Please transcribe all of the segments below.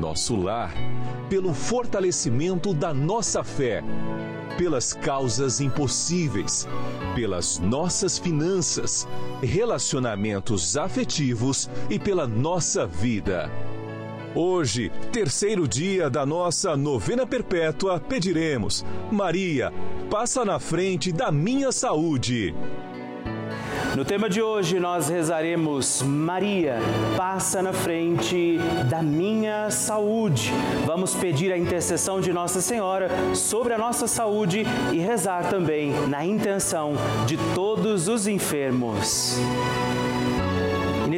nosso lar pelo fortalecimento da nossa fé, pelas causas impossíveis, pelas nossas finanças, relacionamentos afetivos e pela nossa vida. Hoje, terceiro dia da nossa novena perpétua, pediremos: Maria, passa na frente da minha saúde. No tema de hoje nós rezaremos Maria, passa na frente da minha saúde. Vamos pedir a intercessão de Nossa Senhora sobre a nossa saúde e rezar também na intenção de todos os enfermos.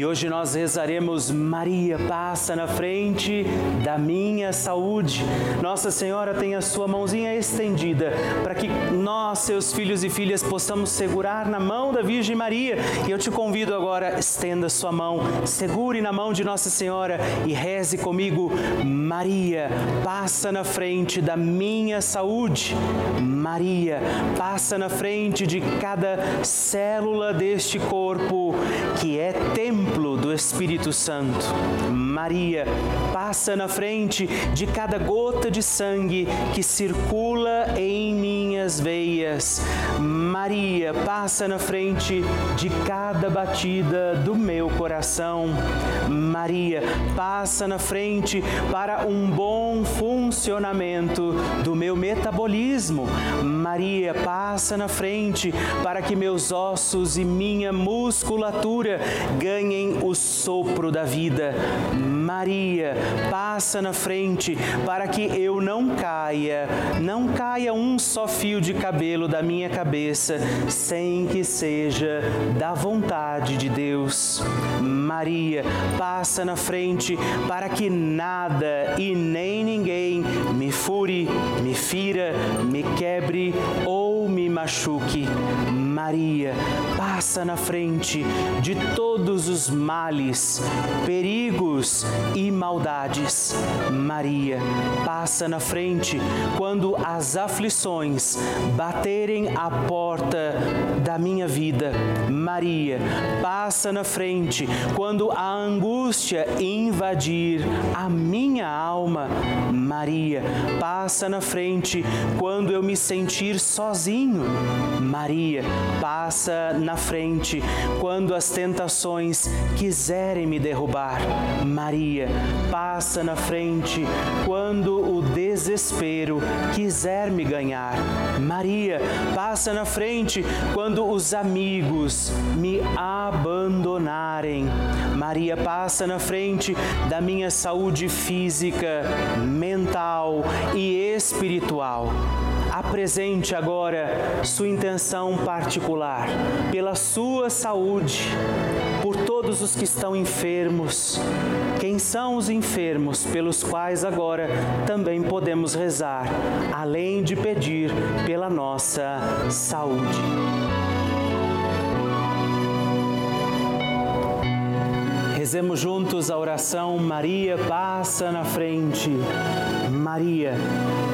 E hoje nós rezaremos Maria passa na frente da minha saúde. Nossa Senhora tem a sua mãozinha estendida para que nós, seus filhos e filhas, possamos segurar na mão da Virgem Maria. E eu te convido agora, estenda sua mão, segure na mão de Nossa Senhora e reze comigo. Maria, passa na frente da minha saúde. Maria, passa na frente de cada célula deste corpo que é templo do Espírito Santo. Maria, passa na frente de cada gota de sangue que circula em minhas veias. Maria, passa na frente de cada batida do meu coração. Maria, passa na frente para um bom funcionamento do meu metabolismo. Maria, passa na frente para que meus ossos e minha musculatura ganhem o sopro da vida. Maria, passa na frente para que eu não caia, não caia um só fio de cabelo da minha cabeça sem que seja da vontade de Deus. Maria, passa na frente para que nada e nem ninguém me fure, me fira, me quebre ou me machuque. Maria, passa na frente de todos os males, perigos e maldades. Maria, passa na frente quando as aflições baterem à porta da minha vida. Maria, passa na frente quando a angústia invadir a minha alma. Maria, passa na frente quando eu me sentir sozinho. Maria, passa na frente quando as tentações quiserem me derrubar. Maria, passa na frente quando o desespero quiser me ganhar. Maria, passa na frente quando os amigos me abandonarem. Maria, passa na frente da minha saúde física, mental e espiritual apresente agora sua intenção particular pela sua saúde, por todos os que estão enfermos. Quem são os enfermos pelos quais agora também podemos rezar, além de pedir pela nossa saúde. Rezemos juntos a oração Maria passa na frente. Maria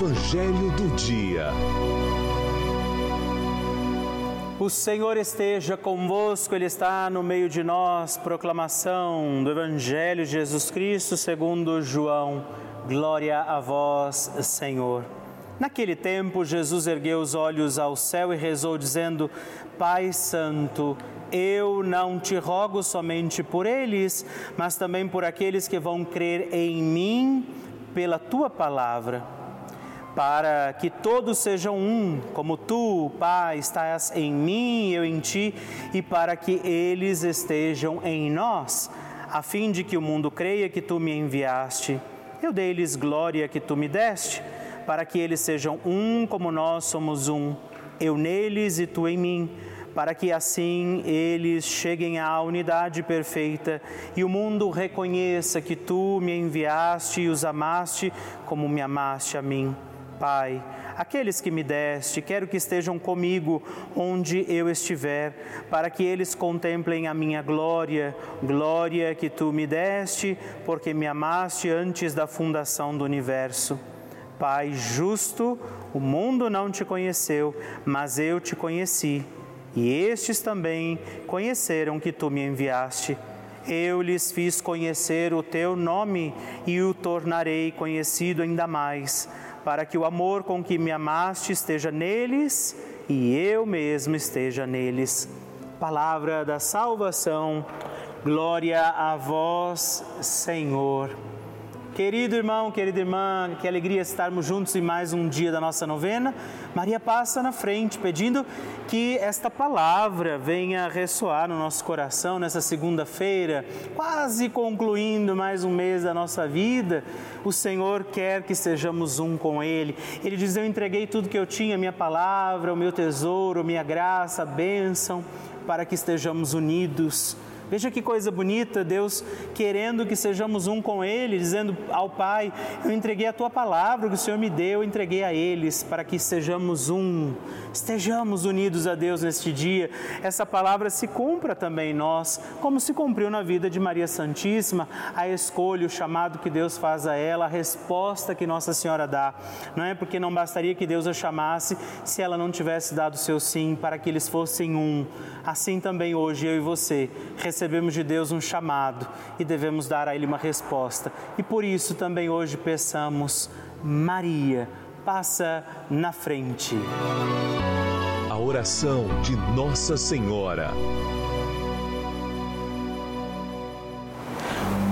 Evangelho do Dia. O Senhor esteja convosco, Ele está no meio de nós. Proclamação do Evangelho de Jesus Cristo segundo João. Glória a vós, Senhor. Naquele tempo, Jesus ergueu os olhos ao céu e rezou, dizendo: Pai Santo, eu não te rogo somente por eles, mas também por aqueles que vão crer em mim pela tua palavra para que todos sejam um, como tu, Pai, estás em mim e eu em ti, e para que eles estejam em nós, a fim de que o mundo creia que tu me enviaste. Eu dei-lhes glória que tu me deste, para que eles sejam um como nós somos um, eu neles e tu em mim para que assim eles cheguem à unidade perfeita e o mundo reconheça que tu me enviaste e os amaste como me amaste a mim. Pai, aqueles que me deste, quero que estejam comigo onde eu estiver, para que eles contemplem a minha glória, glória que tu me deste, porque me amaste antes da fundação do universo. Pai justo, o mundo não te conheceu, mas eu te conheci, e estes também conheceram que tu me enviaste. Eu lhes fiz conhecer o teu nome e o tornarei conhecido ainda mais, para que o amor com que me amaste esteja neles e eu mesmo esteja neles. Palavra da salvação, glória a vós, Senhor. Querido irmão, querida irmã, que alegria estarmos juntos em mais um dia da nossa novena. Maria passa na frente pedindo que esta palavra venha ressoar no nosso coração nessa segunda-feira, quase concluindo mais um mês da nossa vida. O Senhor quer que sejamos um com Ele. Ele diz: Eu entreguei tudo que eu tinha, minha palavra, o meu tesouro, minha graça, a bênção, para que estejamos unidos Veja que coisa bonita, Deus querendo que sejamos um com Ele, dizendo ao Pai: Eu entreguei a tua palavra que o Senhor me deu, eu entreguei a eles, para que sejamos um, estejamos unidos a Deus neste dia. Essa palavra se cumpra também em nós, como se cumpriu na vida de Maria Santíssima, a escolha, o chamado que Deus faz a ela, a resposta que Nossa Senhora dá. Não é porque não bastaria que Deus a chamasse se ela não tivesse dado o seu sim para que eles fossem um. Assim também hoje eu e você recebemos de Deus um chamado e devemos dar a Ele uma resposta. E por isso também hoje peçamos, Maria, passa na frente. A oração de Nossa Senhora.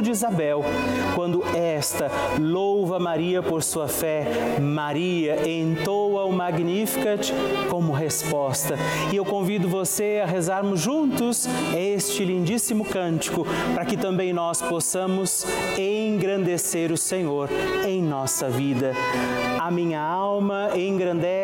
de Isabel, quando esta louva Maria por sua fé, Maria entoa o Magnificat como resposta. E eu convido você a rezarmos juntos este lindíssimo cântico, para que também nós possamos engrandecer o Senhor em nossa vida. A minha alma engrandece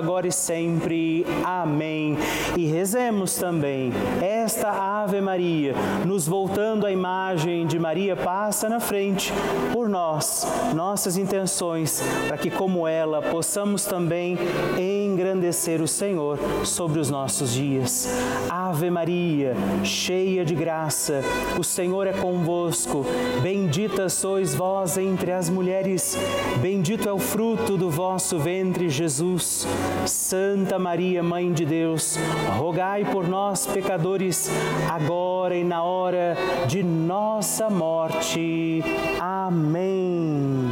agora e sempre. Amém. E rezemos também esta Ave Maria, nos voltando à imagem de Maria passa na frente por nós, nossas intenções, para que, como ela, possamos também engrandecer o Senhor sobre os nossos dias. Ave Maria, cheia de graça, o Senhor é convosco. Bendita sois vós entre as mulheres, bendito é o fruto do vosso ventre, Jesus. Santa Maria, Mãe de Deus, rogai por nós, pecadores, agora e na hora de nossa morte. Amém.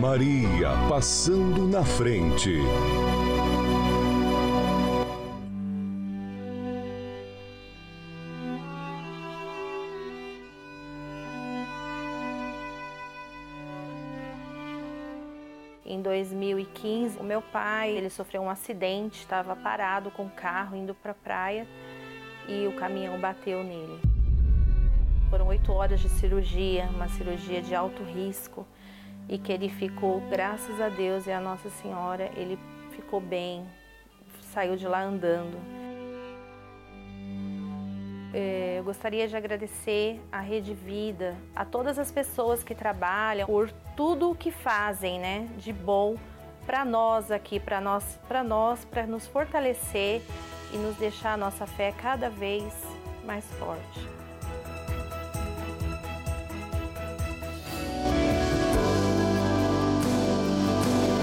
Maria passando na frente. Em 2015, o meu pai, ele sofreu um acidente, estava parado com o carro indo para a praia e o caminhão bateu nele. Foram oito horas de cirurgia, uma cirurgia de alto risco, e que ele ficou, graças a Deus e a Nossa Senhora, ele ficou bem, saiu de lá andando. É, eu gostaria de agradecer à Rede Vida, a todas as pessoas que trabalham por tudo o que fazem, né, de bom para nós aqui, para nós, para nós, para nos fortalecer e nos deixar a nossa fé cada vez mais forte.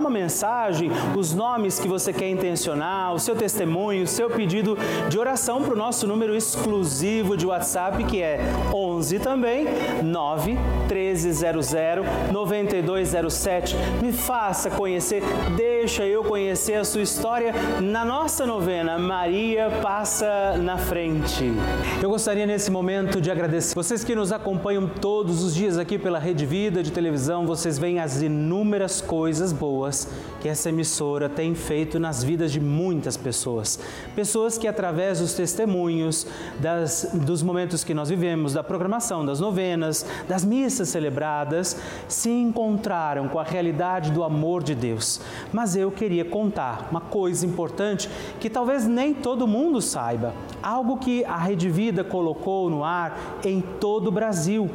uma mensagem, os nomes que você quer intencionar, o seu testemunho, o seu pedido de oração para o nosso número exclusivo de WhatsApp, que é 11 também 9 1300 9207. Me faça conhecer, deixa eu conhecer a sua história na nossa novena Maria Passa na Frente. Eu gostaria nesse momento de agradecer vocês que nos acompanham todos os dias aqui pela Rede Vida de televisão, vocês veem as inúmeras coisas boas boas que essa emissora tem feito nas vidas de muitas pessoas. Pessoas que, através dos testemunhos, das, dos momentos que nós vivemos, da programação, das novenas, das missas celebradas, se encontraram com a realidade do amor de Deus. Mas eu queria contar uma coisa importante que talvez nem todo mundo saiba. Algo que a Rede Vida colocou no ar em todo o Brasil: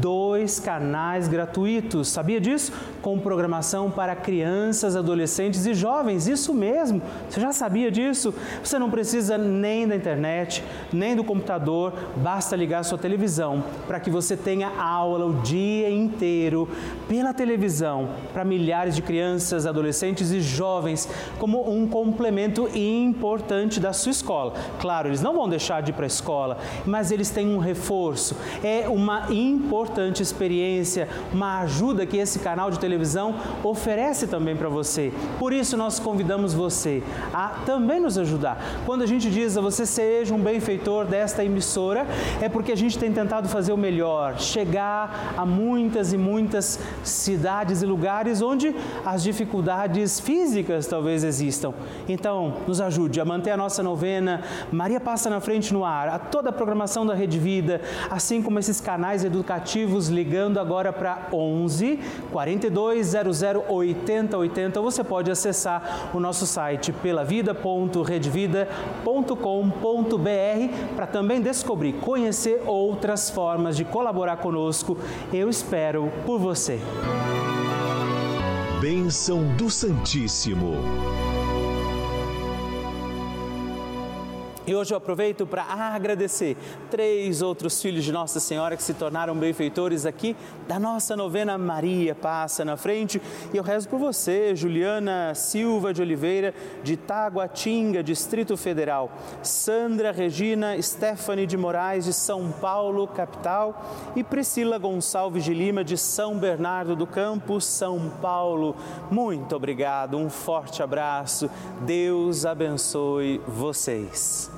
dois canais gratuitos. Sabia disso? Com programação para crianças crianças, adolescentes e jovens. Isso mesmo, você já sabia disso? Você não precisa nem da internet, nem do computador, basta ligar sua televisão para que você tenha aula o dia inteiro pela televisão para milhares de crianças, adolescentes e jovens como um complemento importante da sua escola. Claro, eles não vão deixar de ir para a escola, mas eles têm um reforço. É uma importante experiência, uma ajuda que esse canal de televisão oferece também também para você. Por isso nós convidamos você a também nos ajudar. Quando a gente diz a você seja um benfeitor desta emissora, é porque a gente tem tentado fazer o melhor, chegar a muitas e muitas cidades e lugares onde as dificuldades físicas talvez existam. Então, nos ajude a manter a nossa novena Maria passa na frente no ar, a toda a programação da Rede Vida, assim como esses canais educativos ligando agora para 11 4200 80 8080, você pode acessar o nosso site pelavida.redvida.com.br para também descobrir, conhecer outras formas de colaborar conosco. Eu espero por você. Bênção do Santíssimo. E hoje eu aproveito para agradecer três outros filhos de Nossa Senhora que se tornaram benfeitores aqui da nossa novena Maria Passa na Frente. E eu rezo por você, Juliana Silva de Oliveira, de Taguatinga, Distrito Federal. Sandra Regina Stephanie de Moraes, de São Paulo, capital. E Priscila Gonçalves de Lima, de São Bernardo do Campo, São Paulo. Muito obrigado, um forte abraço. Deus abençoe vocês.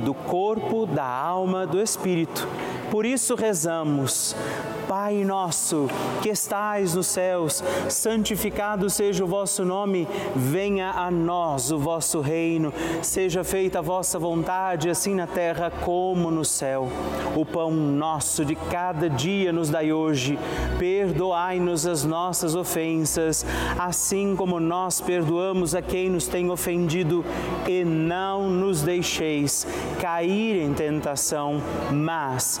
do corpo, da alma, do espírito. Por isso rezamos. Pai nosso, que estais nos céus, santificado seja o vosso nome, venha a nós o vosso reino, seja feita a vossa vontade, assim na terra como no céu. O pão nosso de cada dia nos dai hoje, perdoai-nos as nossas ofensas, assim como nós perdoamos a quem nos tem ofendido, e não nos deixeis cair em tentação, mas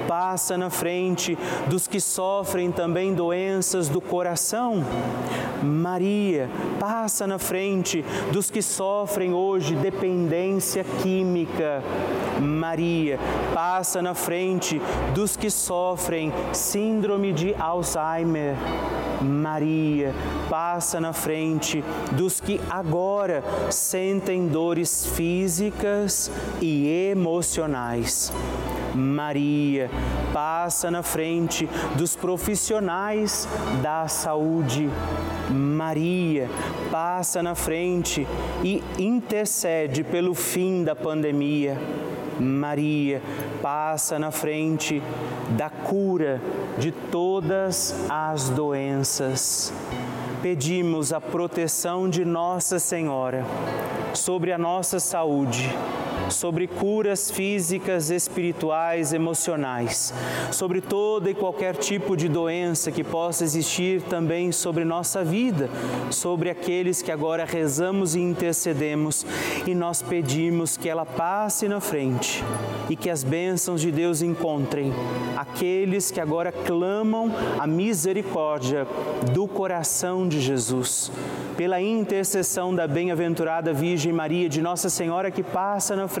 passa na frente dos que sofrem também doenças do coração. Maria passa na frente dos que sofrem hoje dependência química. Maria passa na frente dos que sofrem síndrome de Alzheimer. Maria passa na frente dos que agora sentem dores físicas e emocionais. Maria passa na frente dos profissionais da saúde. Maria passa na frente e intercede pelo fim da pandemia. Maria passa na frente da cura de todas as doenças. Pedimos a proteção de Nossa Senhora sobre a nossa saúde sobre curas físicas, espirituais, emocionais, sobre toda e qualquer tipo de doença que possa existir também sobre nossa vida, sobre aqueles que agora rezamos e intercedemos e nós pedimos que ela passe na frente e que as bênçãos de Deus encontrem aqueles que agora clamam a misericórdia do coração de Jesus. Pela intercessão da bem-aventurada Virgem Maria, de Nossa Senhora que passa na frente,